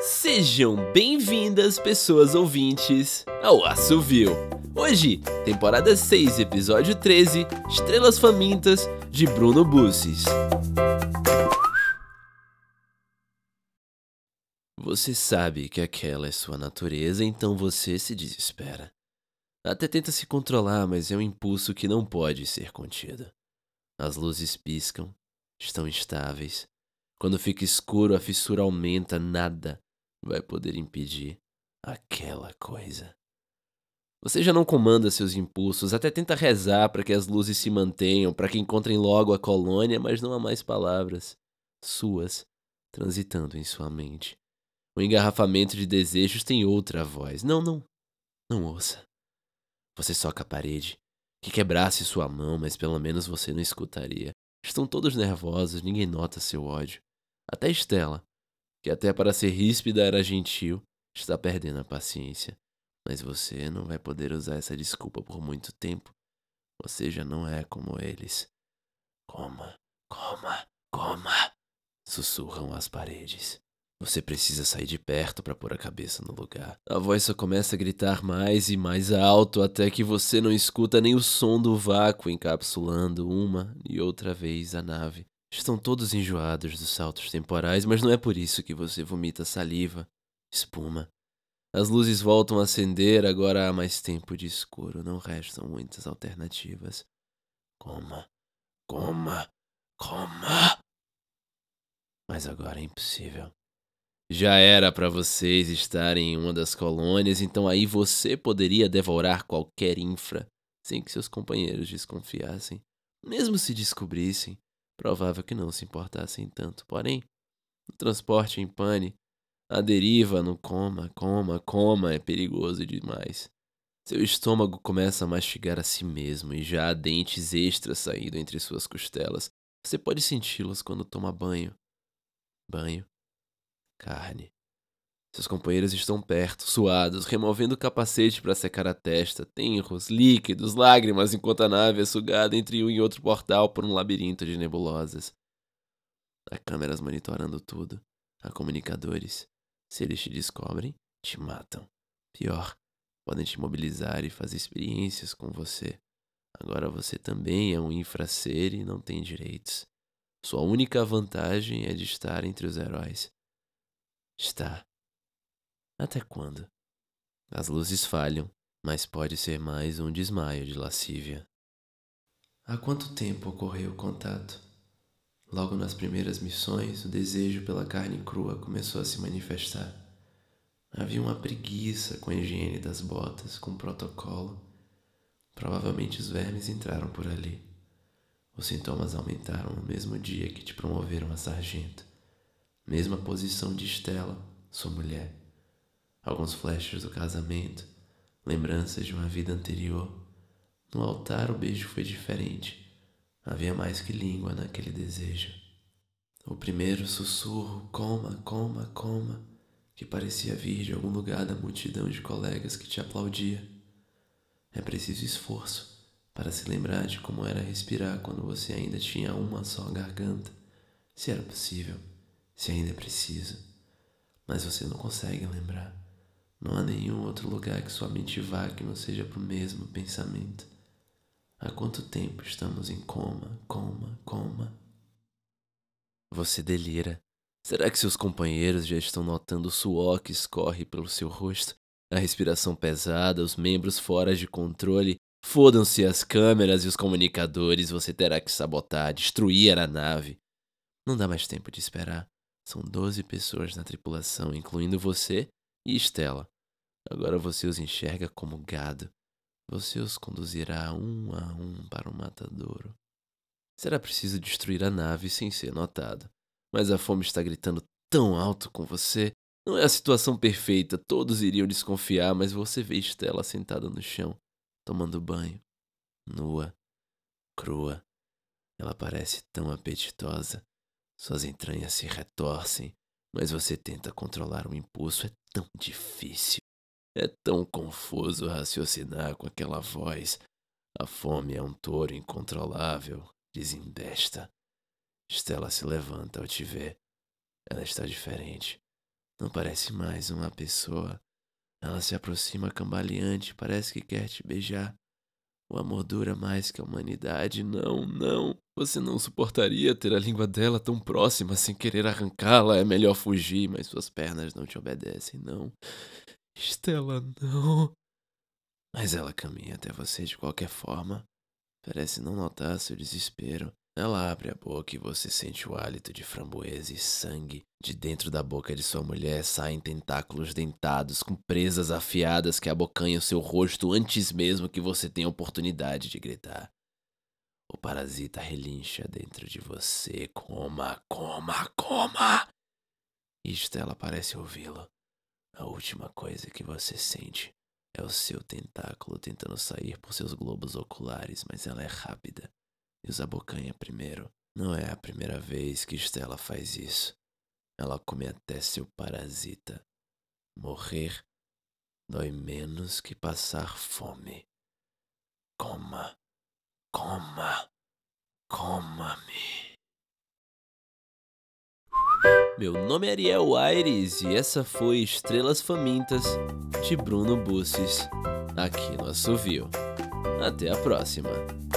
Sejam bem-vindas, pessoas ouvintes, ao Assovio. Hoje, temporada 6, episódio 13, Estrelas Famintas, de Bruno Bussis. Você sabe que aquela é sua natureza, então você se desespera. Até tenta se controlar, mas é um impulso que não pode ser contido. As luzes piscam, estão estáveis. Quando fica escuro, a fissura aumenta, nada vai poder impedir aquela coisa. Você já não comanda seus impulsos, até tenta rezar para que as luzes se mantenham, para que encontrem logo a colônia, mas não há mais palavras suas transitando em sua mente. O engarrafamento de desejos tem outra voz. Não, não, não ouça. Você soca a parede, que quebrasse sua mão, mas pelo menos você não escutaria. Estão todos nervosos, ninguém nota seu ódio. Até Estela, que até para ser ríspida era gentil, está perdendo a paciência. Mas você não vai poder usar essa desculpa por muito tempo. Você já não é como eles. Coma, coma, coma, sussurram as paredes. Você precisa sair de perto para pôr a cabeça no lugar. A voz só começa a gritar mais e mais alto até que você não escuta nem o som do vácuo encapsulando uma e outra vez a nave. Estão todos enjoados dos saltos temporais, mas não é por isso que você vomita saliva, espuma. As luzes voltam a acender, agora há mais tempo de escuro, não restam muitas alternativas. Coma, coma, coma. Mas agora é impossível. Já era para vocês estarem em uma das colônias, então aí você poderia devorar qualquer infra sem que seus companheiros desconfiassem. Mesmo se descobrissem, provável que não se importassem tanto. Porém, no transporte em pane, a deriva no coma, coma, coma é perigoso demais. Seu estômago começa a mastigar a si mesmo e já há dentes extras saindo entre suas costelas. Você pode senti-los quando toma banho. Banho carne. Seus companheiros estão perto, suados, removendo o capacete para secar a testa, tenros, líquidos, lágrimas, enquanto a nave é sugada entre um e outro portal por um labirinto de nebulosas. Há câmeras monitorando tudo. Há comunicadores. Se eles te descobrem, te matam. Pior, podem te mobilizar e fazer experiências com você. Agora você também é um infracer e não tem direitos. Sua única vantagem é de estar entre os heróis. Está. Até quando? As luzes falham, mas pode ser mais um desmaio de lascívia. Há quanto tempo ocorreu o contato? Logo nas primeiras missões, o desejo pela carne crua começou a se manifestar. Havia uma preguiça com a higiene das botas, com o protocolo. Provavelmente os vermes entraram por ali. Os sintomas aumentaram no mesmo dia que te promoveram a sargento. Mesma posição de Estela, sua mulher. Alguns flashes do casamento, lembranças de uma vida anterior. No altar o beijo foi diferente. Havia mais que língua naquele desejo. O primeiro sussurro, coma, coma, coma, que parecia vir de algum lugar da multidão de colegas que te aplaudia. É preciso esforço para se lembrar de como era respirar quando você ainda tinha uma só garganta, se era possível se ainda é preciso, mas você não consegue lembrar. Não há nenhum outro lugar que sua mente vá que não seja para o mesmo pensamento. Há quanto tempo estamos em coma, coma, coma? Você delira. Será que seus companheiros já estão notando o suor que escorre pelo seu rosto? A respiração pesada, os membros fora de controle. Fodam-se as câmeras e os comunicadores, você terá que sabotar, destruir a nave. Não dá mais tempo de esperar. São doze pessoas na tripulação, incluindo você e Estela. Agora você os enxerga como gado. Você os conduzirá um a um para o matadouro. Será preciso destruir a nave sem ser notado. Mas a fome está gritando tão alto com você. Não é a situação perfeita, todos iriam desconfiar, mas você vê Estela sentada no chão, tomando banho, nua, crua. Ela parece tão apetitosa. Suas entranhas se retorcem, mas você tenta controlar o impulso. É tão difícil. É tão confuso raciocinar com aquela voz. A fome é um touro incontrolável, desembesta. Estela se levanta ao te ver. Ela está diferente. Não parece mais uma pessoa. Ela se aproxima cambaleante, parece que quer te beijar. O amor dura mais que a humanidade. Não, não. Você não suportaria ter a língua dela tão próxima sem querer arrancá-la. É melhor fugir, mas suas pernas não te obedecem, não. Estela, não. Mas ela caminha até você de qualquer forma. Parece não notar seu desespero. Ela abre a boca e você sente o hálito de framboesa e sangue. De dentro da boca de sua mulher saem tentáculos dentados com presas afiadas que abocanham seu rosto antes mesmo que você tenha oportunidade de gritar. O parasita relincha dentro de você. Coma, coma, coma! E Estela parece ouvi-lo. A última coisa que você sente é o seu tentáculo tentando sair por seus globos oculares, mas ela é rápida e os abocanha primeiro. Não é a primeira vez que Stella faz isso. Ela come até seu parasita. Morrer dói menos que passar fome. Coma, coma, coma-me. Meu nome é Ariel Aires e essa foi Estrelas Famintas de Bruno Busses, aqui no Assovio. Até a próxima.